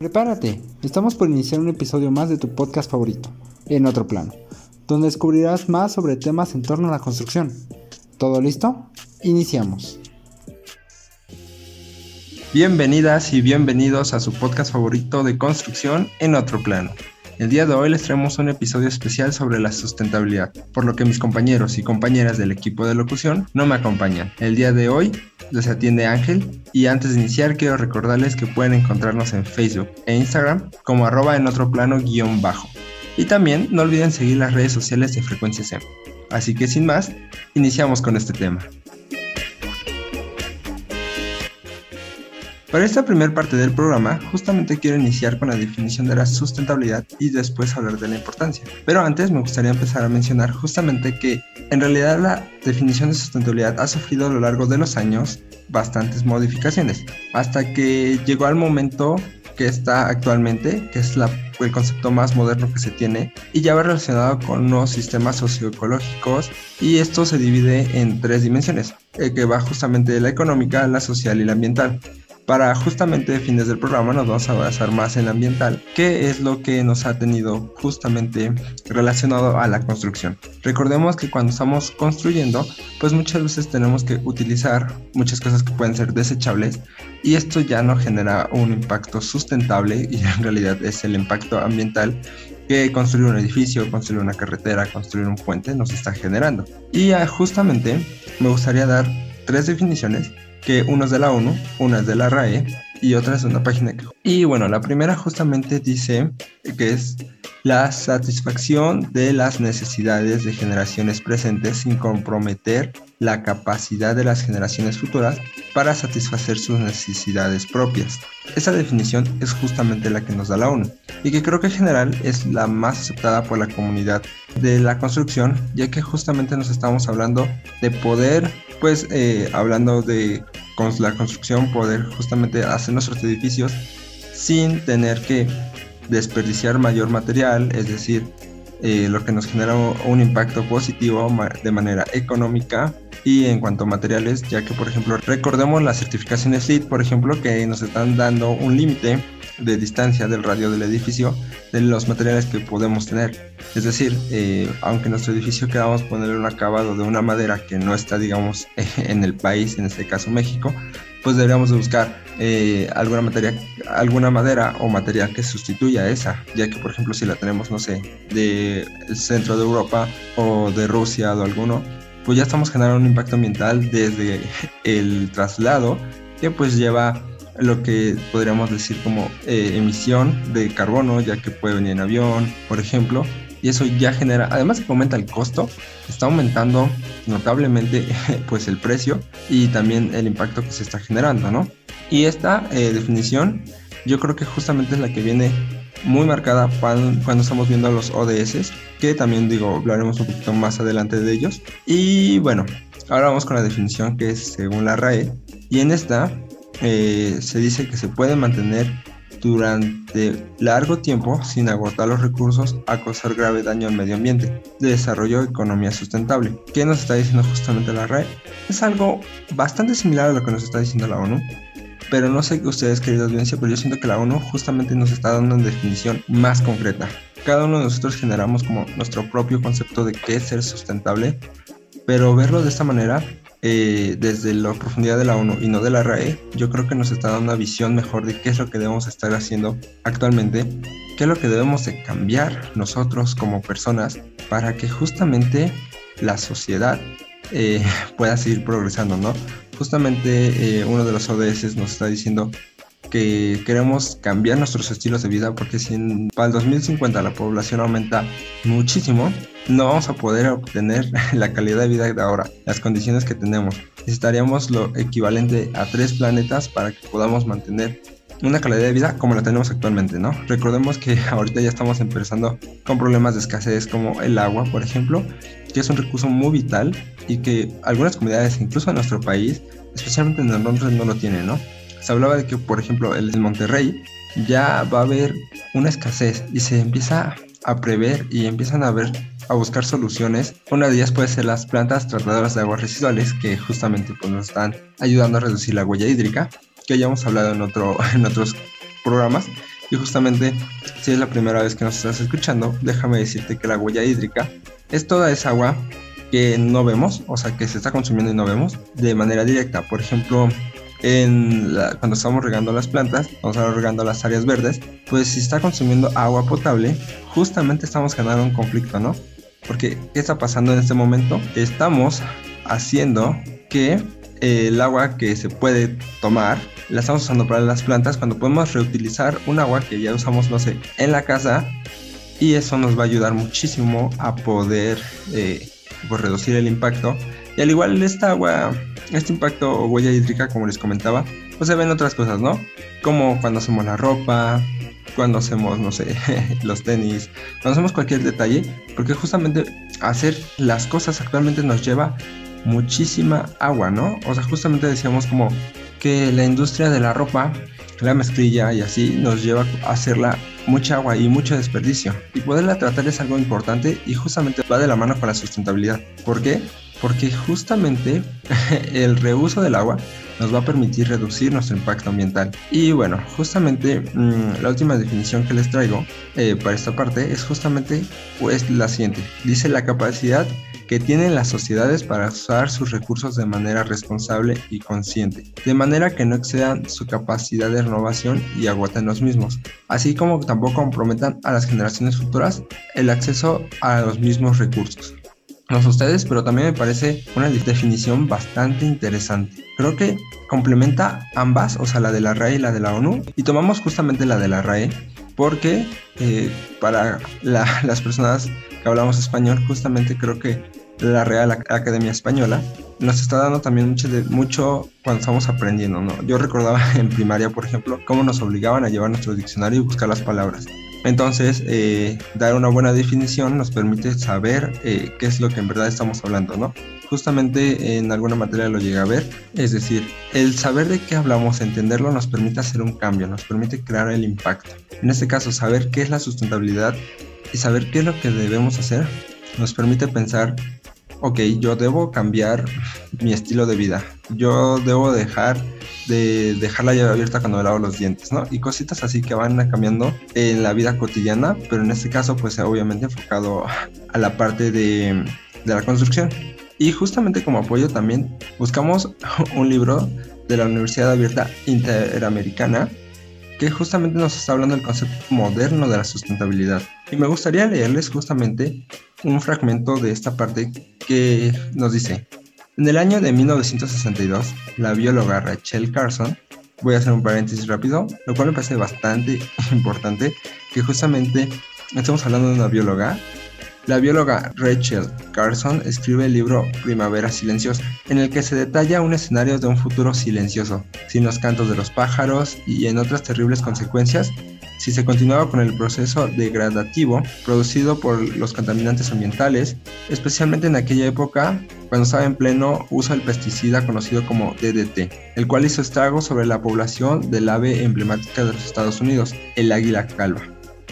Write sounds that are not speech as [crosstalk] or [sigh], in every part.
Prepárate, estamos por iniciar un episodio más de tu podcast favorito, En otro plano, donde descubrirás más sobre temas en torno a la construcción. ¿Todo listo? Iniciamos. Bienvenidas y bienvenidos a su podcast favorito de construcción en otro plano. El día de hoy les traemos un episodio especial sobre la sustentabilidad, por lo que mis compañeros y compañeras del equipo de locución no me acompañan. El día de hoy les atiende Ángel y antes de iniciar quiero recordarles que pueden encontrarnos en Facebook e Instagram como arroba en otro plano guion bajo. Y también no olviden seguir las redes sociales de Frecuencia SEM. Así que sin más, iniciamos con este tema. Para esta primera parte del programa, justamente quiero iniciar con la definición de la sustentabilidad y después hablar de la importancia. Pero antes me gustaría empezar a mencionar justamente que en realidad la definición de sustentabilidad ha sufrido a lo largo de los años bastantes modificaciones, hasta que llegó al momento que está actualmente, que es el concepto más moderno que se tiene, y ya va relacionado con los sistemas socioecológicos, y esto se divide en tres dimensiones, eh, que va justamente de la económica, la social y la ambiental. Para justamente fines del programa nos vamos a basar más en ambiental, que es lo que nos ha tenido justamente relacionado a la construcción. Recordemos que cuando estamos construyendo, pues muchas veces tenemos que utilizar muchas cosas que pueden ser desechables y esto ya no genera un impacto sustentable y en realidad es el impacto ambiental que construir un edificio, construir una carretera, construir un puente nos está generando. Y justamente me gustaría dar tres definiciones que uno es de la ONU, una es de la RAE y otra es de una página que... Y bueno, la primera justamente dice que es la satisfacción de las necesidades de generaciones presentes sin comprometer la capacidad de las generaciones futuras para satisfacer sus necesidades propias. Esa definición es justamente la que nos da la ONU y que creo que en general es la más aceptada por la comunidad de la construcción, ya que justamente nos estamos hablando de poder, pues eh, hablando de la construcción, poder justamente hacer nuestros edificios sin tener que desperdiciar mayor material, es decir, eh, lo que nos genera un impacto positivo de manera económica y en cuanto a materiales, ya que por ejemplo recordemos las certificaciones LEED, por ejemplo, que nos están dando un límite de distancia del radio del edificio de los materiales que podemos tener. Es decir, eh, aunque nuestro edificio queramos ponerle un acabado de una madera que no está, digamos, [laughs] en el país, en este caso México, pues deberíamos de buscar eh, alguna materia, alguna madera o material que sustituya esa, ya que por ejemplo si la tenemos, no sé, de centro de Europa o de Rusia o alguno, pues ya estamos generando un impacto ambiental desde el traslado que pues lleva lo que podríamos decir como eh, emisión de carbono, ya que puede venir en avión, por ejemplo, y eso ya genera, además de que aumenta el costo, está aumentando notablemente [laughs] pues el precio y también el impacto que se está generando, ¿no? Y esta eh, definición yo creo que justamente es la que viene muy marcada cuando, estamos viendo los ODS, que también digo, hablaremos un poquito más adelante de ellos. Y bueno, ahora vamos con la definición que es según la RAE, y en esta eh, se dice que se puede mantener durante largo tiempo sin agotar los recursos a causar grave daño al medio ambiente, de desarrollo de economía sustentable. ¿Qué nos está diciendo justamente la RAE? Es algo bastante similar a lo que nos está diciendo la ONU, pero no sé ustedes, queridos audiencia, pero yo siento que la ONU justamente nos está dando una definición más concreta. Cada uno de nosotros generamos como nuestro propio concepto de qué es ser sustentable, pero verlo de esta manera eh, desde la profundidad de la ONU y no de la RAE, yo creo que nos está dando una visión mejor de qué es lo que debemos estar haciendo actualmente, qué es lo que debemos de cambiar nosotros como personas para que justamente la sociedad eh, [laughs] pueda seguir progresando, ¿no? Justamente eh, uno de los ODS nos está diciendo que queremos cambiar nuestros estilos de vida porque si para el 2050 la población aumenta muchísimo, no vamos a poder obtener [laughs] la calidad de vida de ahora, las condiciones que tenemos. Necesitaríamos lo equivalente a tres planetas para que podamos mantener una calidad de vida como la tenemos actualmente, ¿no? Recordemos que [laughs] ahorita ya estamos empezando con problemas de escasez como el agua, por ejemplo, que es un recurso muy vital y que algunas comunidades, incluso en nuestro país, especialmente en el norte, no lo tienen, ¿no? Se hablaba de que, por ejemplo, el Monterrey ya va a haber una escasez y se empieza a prever y empiezan a ver a buscar soluciones. Una de ellas puede ser las plantas tratadoras de aguas residuales que justamente pues, nos están ayudando a reducir la huella hídrica, que ya hemos hablado en, otro, [laughs] en otros programas. Y justamente, si es la primera vez que nos estás escuchando, déjame decirte que la huella hídrica es toda esa agua que no vemos, o sea, que se está consumiendo y no vemos de manera directa. Por ejemplo, cuando estamos regando las plantas, cuando estamos regando las áreas verdes, pues si está consumiendo agua potable, justamente estamos generando un conflicto, ¿no? Porque, ¿qué está pasando en este momento? Estamos haciendo que el agua que se puede tomar la estamos usando para las plantas cuando podemos reutilizar un agua que ya usamos, no sé, en la casa y eso nos va a ayudar muchísimo a poder eh, pues, reducir el impacto. Y al igual esta agua, este impacto o huella hídrica, como les comentaba, pues se ven otras cosas, ¿no? Como cuando hacemos la ropa, cuando hacemos, no sé, [laughs] los tenis, cuando hacemos cualquier detalle, porque justamente hacer las cosas actualmente nos lleva muchísima agua, ¿no? O sea, justamente decíamos como que la industria de la ropa, la mezclilla y así nos lleva a hacerla mucha agua y mucho desperdicio. Y poderla tratar es algo importante y justamente va de la mano con la sustentabilidad. ¿Por qué? Porque justamente [laughs] el reuso del agua nos va a permitir reducir nuestro impacto ambiental. Y bueno, justamente mm, la última definición que les traigo eh, para esta parte es justamente pues la siguiente. Dice la capacidad que tienen las sociedades para usar sus recursos de manera responsable y consciente, de manera que no excedan su capacidad de renovación y agoten los mismos, así como tampoco comprometan a las generaciones futuras el acceso a los mismos recursos. No sé ustedes, pero también me parece una definición bastante interesante. Creo que complementa ambas, o sea, la de la RAE y la de la ONU, y tomamos justamente la de la RAE porque eh, para [laughs] las personas que hablamos español, justamente creo que la Real Academia Española, nos está dando también mucho, de, mucho cuando estamos aprendiendo, ¿no? Yo recordaba [laughs] en primaria, por ejemplo, cómo nos obligaban a llevar nuestro diccionario y buscar las palabras. Entonces, eh, dar una buena definición nos permite saber eh, qué es lo que en verdad estamos hablando, ¿no? Justamente en alguna materia lo llegué a ver, es decir, el saber de qué hablamos, entenderlo, nos permite hacer un cambio, nos permite crear el impacto. En este caso, saber qué es la sustentabilidad y saber qué es lo que debemos hacer nos permite pensar ok, yo debo cambiar mi estilo de vida, yo debo dejar de dejar la llave abierta cuando me lavo los dientes, ¿no? Y cositas así que van cambiando en la vida cotidiana, pero en este caso pues obviamente enfocado a la parte de, de la construcción. Y justamente como apoyo también buscamos [laughs] un libro de la Universidad Abierta Interamericana que justamente nos está hablando del concepto moderno de la sustentabilidad. Y me gustaría leerles justamente un fragmento de esta parte que nos dice, en el año de 1962, la bióloga Rachel Carson, voy a hacer un paréntesis rápido, lo cual me parece bastante [laughs] importante, que justamente estamos hablando de una bióloga. La bióloga Rachel Carson escribe el libro Primavera Silenciosa, en el que se detalla un escenario de un futuro silencioso, sin los cantos de los pájaros y en otras terribles consecuencias si se continuaba con el proceso degradativo producido por los contaminantes ambientales, especialmente en aquella época cuando estaba en pleno uso del pesticida conocido como DDT, el cual hizo estragos sobre la población del ave emblemática de los Estados Unidos, el águila calva.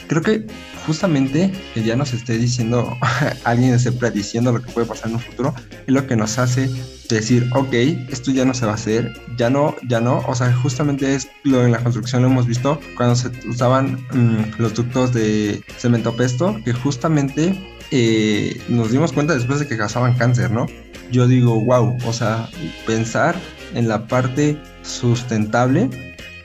Creo que justamente que ya nos esté diciendo, [laughs] alguien esté prediciendo lo que puede pasar en un futuro, es lo que nos hace decir, ok, esto ya no se va a hacer, ya no, ya no, o sea, justamente es lo en la construcción lo hemos visto cuando se usaban mm, los ductos de cemento pesto, que justamente eh, nos dimos cuenta después de que causaban cáncer, ¿no? Yo digo, wow, o sea, pensar en la parte sustentable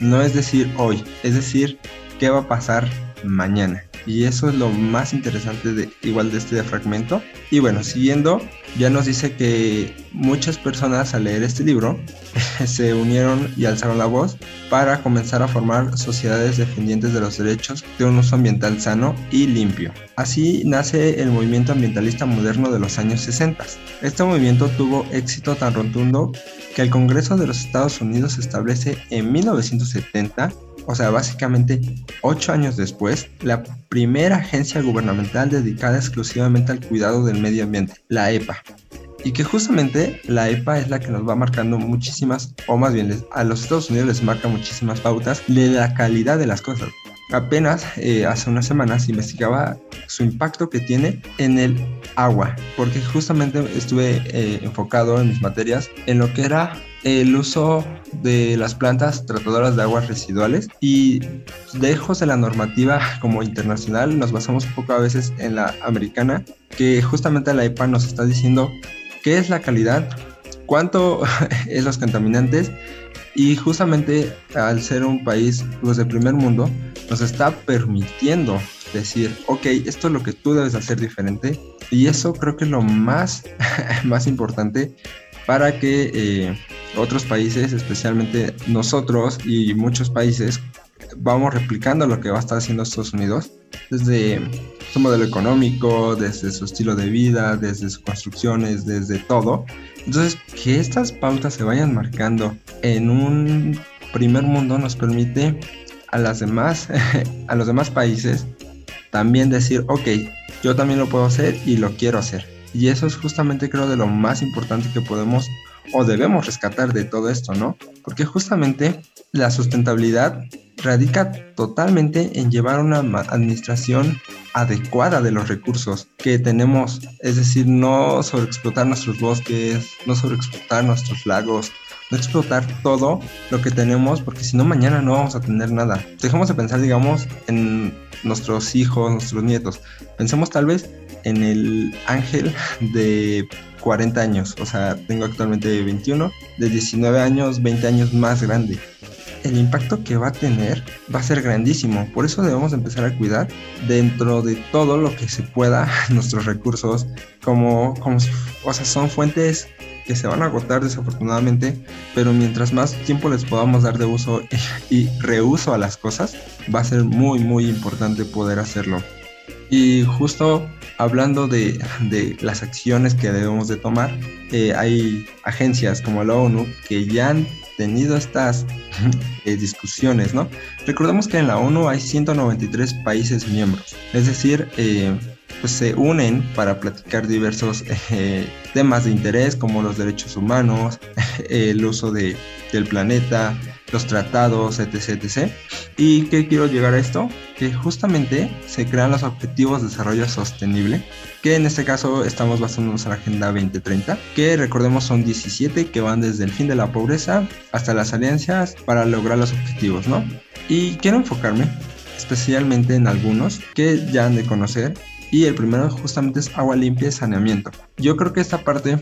no es decir hoy, es decir, qué va a pasar mañana. Y eso es lo más interesante de igual de este fragmento. Y bueno, siguiendo, ya nos dice que muchas personas al leer este libro [laughs] se unieron y alzaron la voz para comenzar a formar sociedades dependientes de los derechos de un uso ambiental sano y limpio. Así nace el movimiento ambientalista moderno de los años 60. Este movimiento tuvo éxito tan rotundo que el Congreso de los Estados Unidos establece en 1970 o sea, básicamente ocho años después, la primera agencia gubernamental dedicada exclusivamente al cuidado del medio ambiente, la EPA. Y que justamente la EPA es la que nos va marcando muchísimas, o más bien a los Estados Unidos les marca muchísimas pautas de la calidad de las cosas. Apenas eh, hace unas semanas investigaba su impacto que tiene en el agua, porque justamente estuve eh, enfocado en mis materias en lo que era el uso de las plantas tratadoras de aguas residuales y lejos de la normativa como internacional nos basamos un poco a veces en la americana que justamente la EPA nos está diciendo qué es la calidad, cuánto [laughs] es los contaminantes y justamente al ser un país pues, de primer mundo nos está permitiendo decir, ok, esto es lo que tú debes hacer diferente y eso creo que es lo más, [laughs] más importante para que eh, otros países, especialmente nosotros y muchos países, vamos replicando lo que va a estar haciendo Estados Unidos desde su modelo económico, desde su estilo de vida, desde sus construcciones, desde todo. Entonces, que estas pautas se vayan marcando en un primer mundo nos permite a las demás, [laughs] a los demás países también decir, ok, yo también lo puedo hacer y lo quiero hacer. Y eso es justamente creo de lo más importante que podemos o debemos rescatar de todo esto, ¿no? Porque justamente la sustentabilidad radica totalmente en llevar una administración adecuada de los recursos que tenemos, es decir, no sobreexplotar nuestros bosques, no sobreexplotar nuestros lagos, no explotar todo lo que tenemos, porque si no mañana no vamos a tener nada. Dejemos de pensar, digamos, en nuestros hijos, nuestros nietos. Pensemos tal vez en el ángel de 40 años, o sea, tengo actualmente 21, de 19 años, 20 años más grande. El impacto que va a tener va a ser grandísimo, por eso debemos empezar a cuidar dentro de todo lo que se pueda [laughs] nuestros recursos, como, como o sea, son fuentes que se van a agotar desafortunadamente, pero mientras más tiempo les podamos dar de uso [laughs] y reuso a las cosas, va a ser muy muy importante poder hacerlo. Y justo hablando de, las acciones que debemos de tomar, eh, hay agencias como la ONU que ya han tenido estas [laughs] eh, discusiones, ¿no? Recordemos que en la ONU hay 193 países miembros, es decir, eh, pues se unen para platicar diversos [laughs] temas de interés como los derechos humanos, [laughs] el uso de, del planeta, los tratados, etc, etc. ¿Y qué quiero llegar a esto? Que justamente se crean los objetivos de desarrollo sostenible, que en este caso estamos basándonos en la Agenda 2030, que recordemos son 17 que van desde el fin de la pobreza hasta las alianzas para lograr los objetivos, ¿no? Y quiero enfocarme especialmente en algunos que ya han de conocer y el primero justamente es agua limpia y saneamiento. Yo creo que esta parte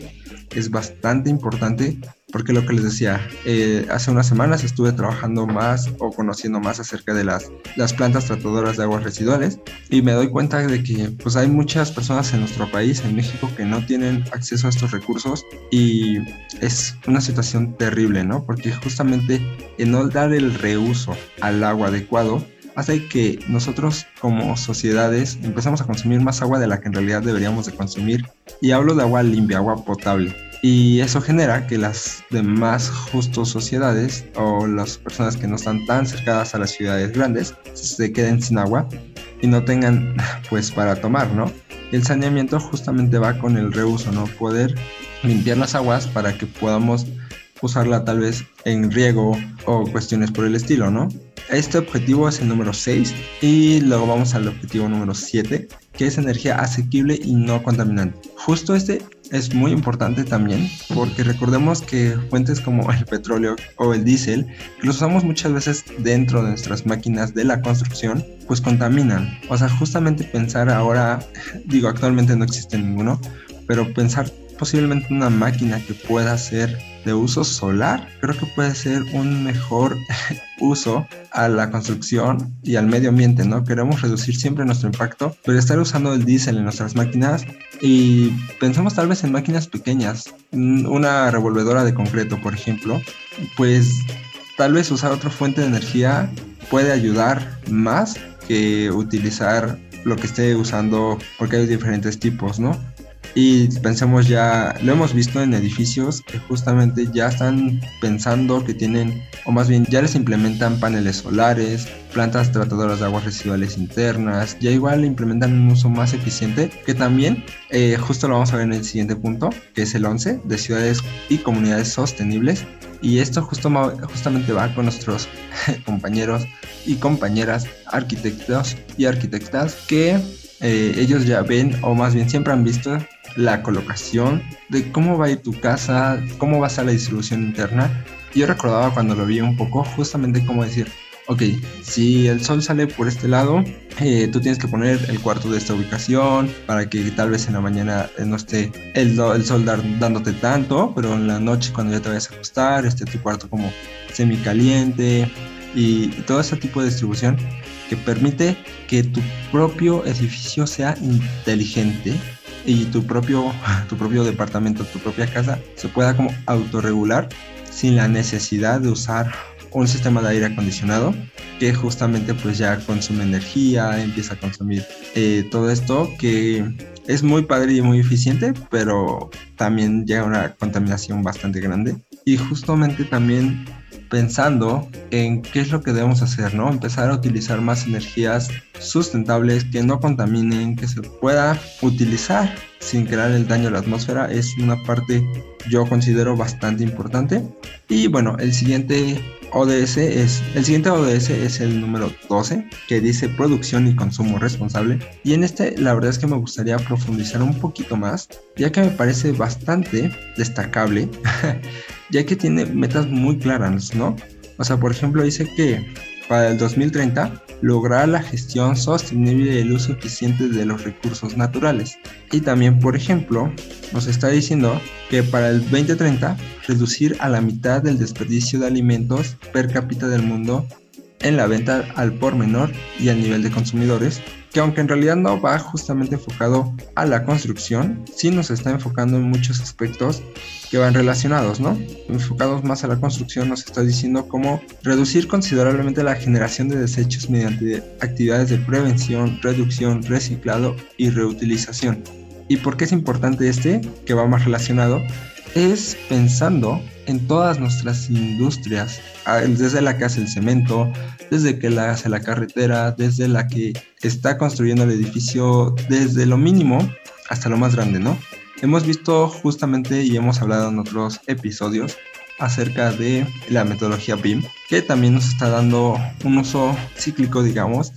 es bastante importante porque lo que les decía, eh, hace unas semanas estuve trabajando más o conociendo más acerca de las, las plantas tratadoras de aguas residuales y me doy cuenta de que pues hay muchas personas en nuestro país, en México, que no tienen acceso a estos recursos y es una situación terrible, ¿no? Porque justamente el no dar el reuso al agua adecuado hace que nosotros como sociedades empezamos a consumir más agua de la que en realidad deberíamos de consumir. Y hablo de agua limpia, agua potable. Y eso genera que las demás justos sociedades o las personas que no están tan cercadas a las ciudades grandes se queden sin agua y no tengan [laughs] pues para tomar, ¿no? El saneamiento justamente va con el reuso, ¿no? Poder limpiar las aguas para que podamos usarla tal vez en riego o cuestiones por el estilo, ¿no? Este objetivo es el número 6 y luego vamos al objetivo número 7, que es energía asequible y no contaminante. Justo este es muy importante también porque recordemos que fuentes como el petróleo o el diésel, que los usamos muchas veces dentro de nuestras máquinas de la construcción, pues contaminan. O sea, justamente pensar ahora, [laughs] digo, actualmente no existe ninguno, pero pensar posiblemente una máquina que pueda ser de uso solar, creo que puede ser un mejor [laughs] uso a la construcción y al medio ambiente, ¿no? Queremos reducir siempre nuestro impacto, pero estar usando el diésel en nuestras máquinas y pensamos tal vez en máquinas pequeñas, una revolvedora de concreto, por ejemplo, pues tal vez usar otra fuente de energía puede ayudar más que utilizar lo que esté usando porque hay diferentes tipos, ¿no? Y pensemos ya, lo hemos visto en edificios que justamente ya están pensando que tienen, o más bien ya les implementan paneles solares, plantas tratadoras de aguas residuales internas, ya igual implementan un uso más eficiente, que también eh, justo lo vamos a ver en el siguiente punto, que es el 11, de ciudades y comunidades sostenibles. Y esto justo, justamente va con nuestros [laughs] compañeros y compañeras arquitectos y arquitectas que eh, ellos ya ven o más bien siempre han visto la colocación de cómo va tu casa, cómo va a la distribución interna. Yo recordaba cuando lo vi un poco justamente cómo decir, ok, si el sol sale por este lado, eh, tú tienes que poner el cuarto de esta ubicación para que tal vez en la mañana eh, no esté el, el sol dándote tanto, pero en la noche cuando ya te vayas a acostar, esté tu cuarto como semicaliente y, y todo ese tipo de distribución que permite que tu propio edificio sea inteligente y tu propio, [laughs] tu propio departamento, tu propia casa se pueda como autorregular sin la necesidad de usar un sistema de aire acondicionado que justamente pues ya consume energía, empieza a consumir eh, todo esto que es muy padre y muy eficiente, pero también llega una contaminación bastante grande. Y justamente también pensando en qué es lo que debemos hacer, ¿no? Empezar a utilizar más energías sustentables que no contaminen, que se pueda utilizar sin crear el daño a la atmósfera es una parte yo considero bastante importante. Y bueno, el siguiente ODS es el siguiente ODS es el número 12 que dice producción y consumo responsable y en este la verdad es que me gustaría profundizar un poquito más ya que me parece bastante destacable [laughs] ya que tiene metas muy claras, ¿no? O sea, por ejemplo, dice que para el 2030 lograr la gestión sostenible y el uso eficiente de los recursos naturales. Y también, por ejemplo, nos está diciendo que para el 2030 reducir a la mitad del desperdicio de alimentos per cápita del mundo en la venta al por menor y al nivel de consumidores que aunque en realidad no va justamente enfocado a la construcción, sí nos está enfocando en muchos aspectos que van relacionados, ¿no? Enfocados más a la construcción nos está diciendo cómo reducir considerablemente la generación de desechos mediante actividades de prevención, reducción, reciclado y reutilización. ¿Y por qué es importante este, que va más relacionado? Es pensando en todas nuestras industrias, desde la que hace el cemento, desde que la hace la carretera, desde la que está construyendo el edificio, desde lo mínimo hasta lo más grande, ¿no? Hemos visto justamente y hemos hablado en otros episodios acerca de la metodología BIM, que también nos está dando un uso cíclico, digamos,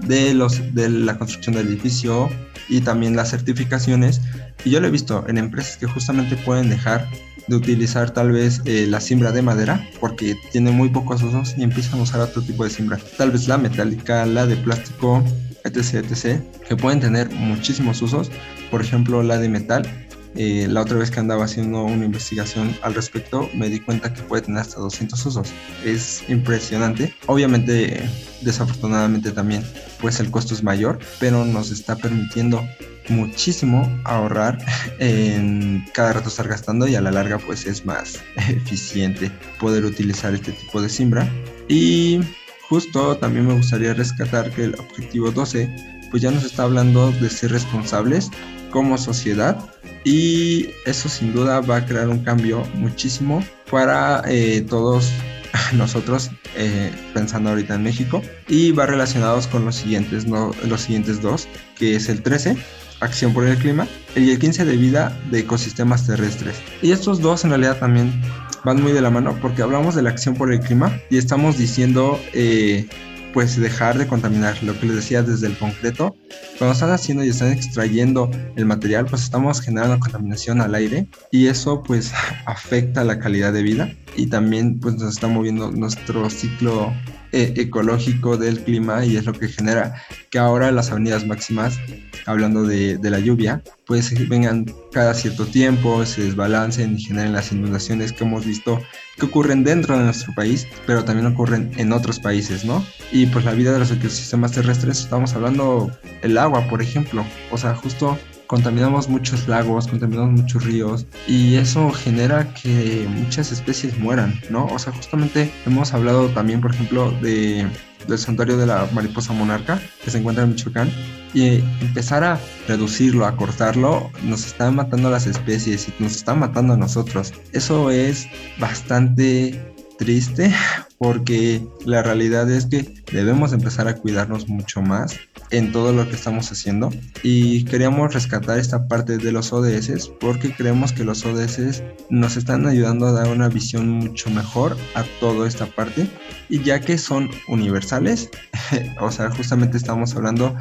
de, los, de la construcción del edificio y también las certificaciones. Y yo lo he visto en empresas que justamente pueden dejar de utilizar tal vez eh, la simbra de madera porque tiene muy pocos usos y empiezan a usar otro tipo de simbra. Tal vez la metálica, la de plástico, etc, etc, que pueden tener muchísimos usos. Por ejemplo, la de metal. Eh, la otra vez que andaba haciendo una investigación al respecto, me di cuenta que puede tener hasta 200 usos. Es impresionante. Obviamente, desafortunadamente también, pues el costo es mayor, pero nos está permitiendo muchísimo ahorrar [laughs] en cada rato estar gastando y a la larga pues es más [laughs] eficiente poder utilizar este tipo de simbra. Y justo también me gustaría rescatar que el objetivo 12 pues ya nos está hablando de ser responsables como sociedad y eso sin duda va a crear un cambio muchísimo para eh, todos [laughs] nosotros eh, pensando ahorita en México. Y va relacionados con los siguientes no, los siguientes dos que es el 13 acción por el clima, y el 15 de vida de ecosistemas terrestres. Y estos dos en realidad también van muy de la mano porque hablamos de la acción por el clima y estamos diciendo eh, pues dejar de contaminar, lo que les decía desde el concreto. Cuando están haciendo y están extrayendo el material, pues estamos generando contaminación al aire y eso pues [laughs] afecta la calidad de vida y también pues nos está moviendo nuestro ciclo eh, ecológico del clima y es lo que genera que ahora las avenidas máximas, hablando de, la lluvia, pues vengan cada cierto tiempo, se desbalancen y generen las inundaciones que hemos visto que ocurren dentro de nuestro país, pero también ocurren en otros países, ¿no? Y pues la vida de los ecosistemas terrestres, estamos hablando el agua, por ejemplo, o sea, justo contaminamos muchos lagos, contaminamos muchos ríos y eso genera que muchas especies mueran, ¿no? O sea, justamente hemos hablado también, por ejemplo, de, del santuario de la mariposa monarca que se encuentra en Michoacán y empezar a reducirlo, a cortarlo, nos está matando las especies y nos está matando a nosotros. Eso es bastante triste porque la realidad es que debemos empezar a cuidarnos mucho más en todo lo que estamos haciendo. Y queríamos rescatar esta parte de los ODS porque creemos que los ODS nos están ayudando a dar una visión mucho mejor a toda esta parte. Y ya que son universales, [laughs] o sea, justamente estamos hablando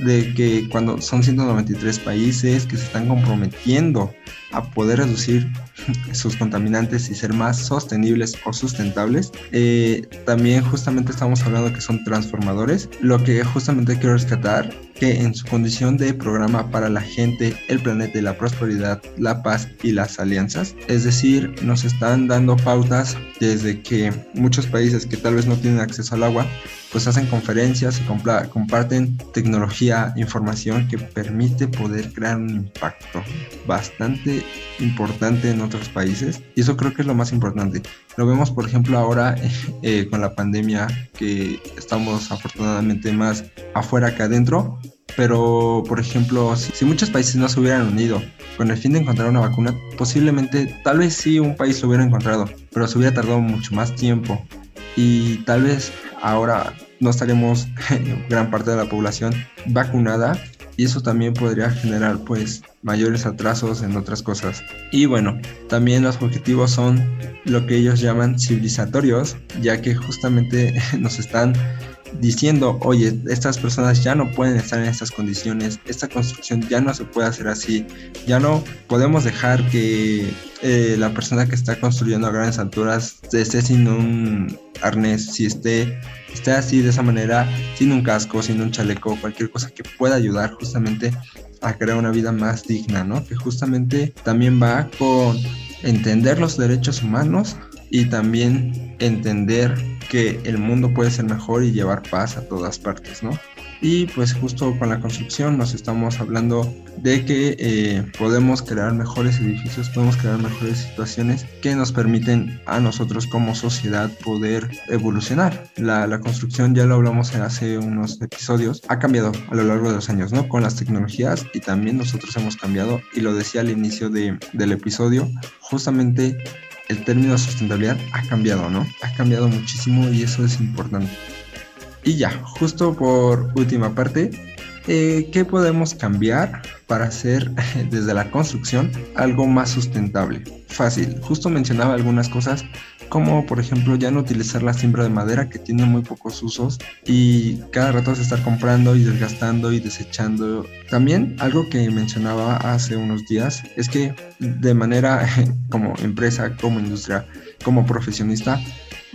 de que cuando son 193 países que se están comprometiendo a poder reducir [laughs] sus contaminantes y ser más sostenibles o sustentables. Eh, también justamente estamos hablando que son transformadores. Lo que justamente quiero rescatar que en su condición de programa para la gente, el planeta y la prosperidad, la paz y las alianzas, es decir, nos están dando pautas desde que muchos países que tal vez no tienen acceso al agua, pues hacen conferencias y comparten tecnología, información que permite poder crear un impacto bastante importante en otros países. Y eso creo que es lo más importante. Lo vemos por ejemplo ahora [laughs] eh, con la pandemia que estamos afortunadamente más afuera que adentro, pero por ejemplo si, muchos países no se hubieran unido con el fin de encontrar una vacuna, posiblemente tal vez sí un país lo hubiera encontrado, pero se hubiera tardado mucho más tiempo. Y tal vez ahora no estaremos [laughs] gran parte de la población vacunada y eso también podría generar pues mayores atrasos en otras cosas. Y bueno, también los objetivos son lo que ellos llaman civilizatorios, ya que justamente [laughs] nos están diciendo, oye, estas personas ya no pueden estar en estas condiciones, esta construcción ya no se puede hacer así, ya no podemos dejar que eh, la persona que está construyendo a grandes alturas esté sin un arnés, si esté, esté así de esa manera, sin un casco, sin un chaleco, cualquier cosa que pueda ayudar justamente a crear una vida más digna, ¿no? Que justamente también va con entender los derechos humanos y también entender que el mundo puede ser mejor y llevar paz a todas partes, ¿no? Y pues justo con la construcción nos estamos hablando de que eh, podemos crear mejores edificios, podemos crear mejores situaciones que nos permiten a nosotros como sociedad poder evolucionar. La, la construcción, ya lo hablamos hace unos episodios, ha cambiado a lo largo de los años, ¿no? Con las tecnologías y también nosotros hemos cambiado y lo decía al inicio de, del episodio, justamente el término sustentabilidad ha cambiado, ¿no? Ha cambiado muchísimo y eso es importante. Y ya, justo por última parte, eh, ¿qué podemos cambiar para hacer [laughs] desde la construcción algo más sustentable? Fácil, justo mencionaba algunas cosas como por ejemplo ya no utilizar la siembra de madera que tiene muy pocos usos y cada rato se estar comprando y desgastando y desechando. También algo que mencionaba hace unos días es que de manera [laughs] como empresa, como industria, como profesionista,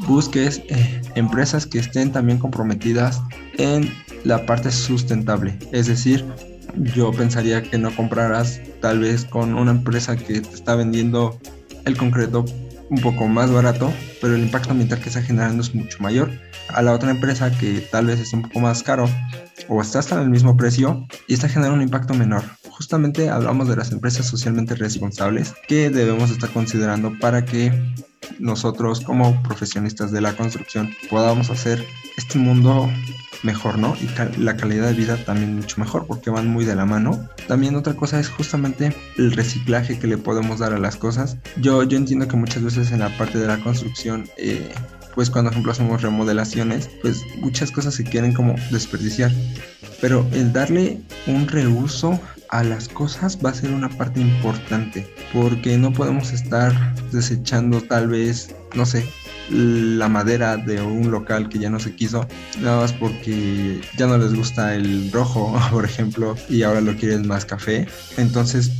busques eh, empresas que estén también comprometidas en la parte sustentable. Es decir, yo pensaría que no comprarás tal vez con una empresa que te está vendiendo el concreto un poco más barato, pero el impacto ambiental que está generando es mucho mayor. A la otra empresa que tal vez es un poco más caro o está hasta el mismo precio y está generando un impacto menor. Justamente hablamos de las empresas socialmente responsables que debemos estar considerando para que nosotros como profesionistas de la construcción podamos hacer este mundo mejor, ¿no? Y la calidad de vida también mucho mejor porque van muy de la mano. También otra cosa es justamente el reciclaje que le podemos dar a las cosas. Yo, yo entiendo que muchas veces en la parte de la construcción, eh, pues cuando por ejemplo hacemos remodelaciones, pues muchas cosas se quieren como desperdiciar. Pero el darle un reuso a las cosas va a ser una parte importante porque no podemos estar desechando tal vez, no sé, la madera de un local que ya no se quiso, nada más porque ya no les gusta el rojo, [laughs] por ejemplo, y ahora lo quieren más café. Entonces,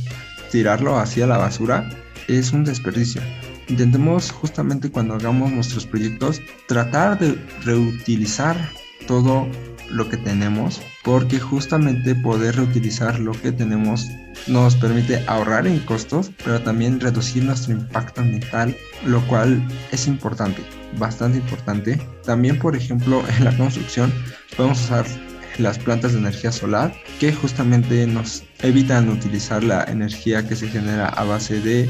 tirarlo hacia la basura es un desperdicio. Intentemos justamente cuando hagamos nuestros proyectos tratar de reutilizar todo lo que tenemos, porque justamente poder reutilizar lo que tenemos nos permite ahorrar en costos, pero también reducir nuestro impacto ambiental, lo cual es importante, bastante importante. También, por ejemplo, en la construcción podemos usar las plantas de energía solar que justamente nos evitan utilizar la energía que se genera a base de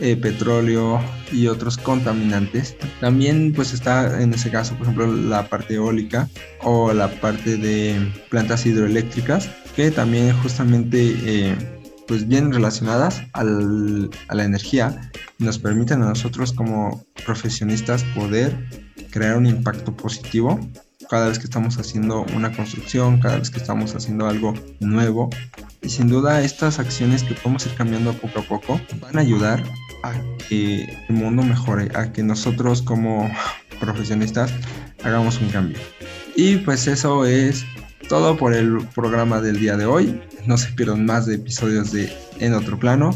eh, petróleo y otros contaminantes. También pues está en ese caso, por ejemplo, la parte eólica o la parte de plantas hidroeléctricas que también justamente eh, pues bien relacionadas al, a la energía nos permiten a nosotros como profesionistas poder crear un impacto positivo cada vez que estamos haciendo una construcción, cada vez que estamos haciendo algo nuevo. Y sin duda estas acciones que podemos ir cambiando poco a poco van a ayudar a que el mundo mejore, a que nosotros como [laughs] profesionistas hagamos un cambio. Y pues eso es todo por el programa del día de hoy. No se pierdan más de episodios de En otro plano.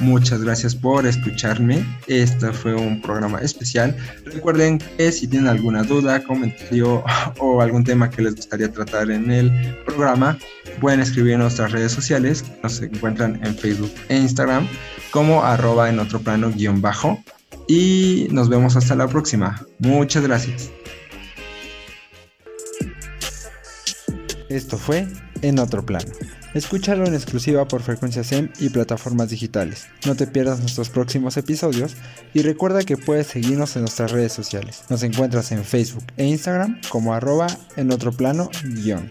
Muchas gracias por escucharme. Este fue un programa especial. Recuerden que si tienen alguna duda, comentario [laughs] o algún tema que les gustaría tratar en el programa, pueden escribir en nuestras redes sociales. Nos encuentran en Facebook e Instagram como arroba en otro plano guion bajo. Y nos vemos hasta la próxima. Muchas gracias. Esto fue En otro plano. Escúchalo en exclusiva por Frecuencia SEM y plataformas digitales. No te pierdas nuestros próximos episodios y recuerda que puedes seguirnos en nuestras redes sociales. Nos encuentras en Facebook e Instagram como arroba en otro plano guion.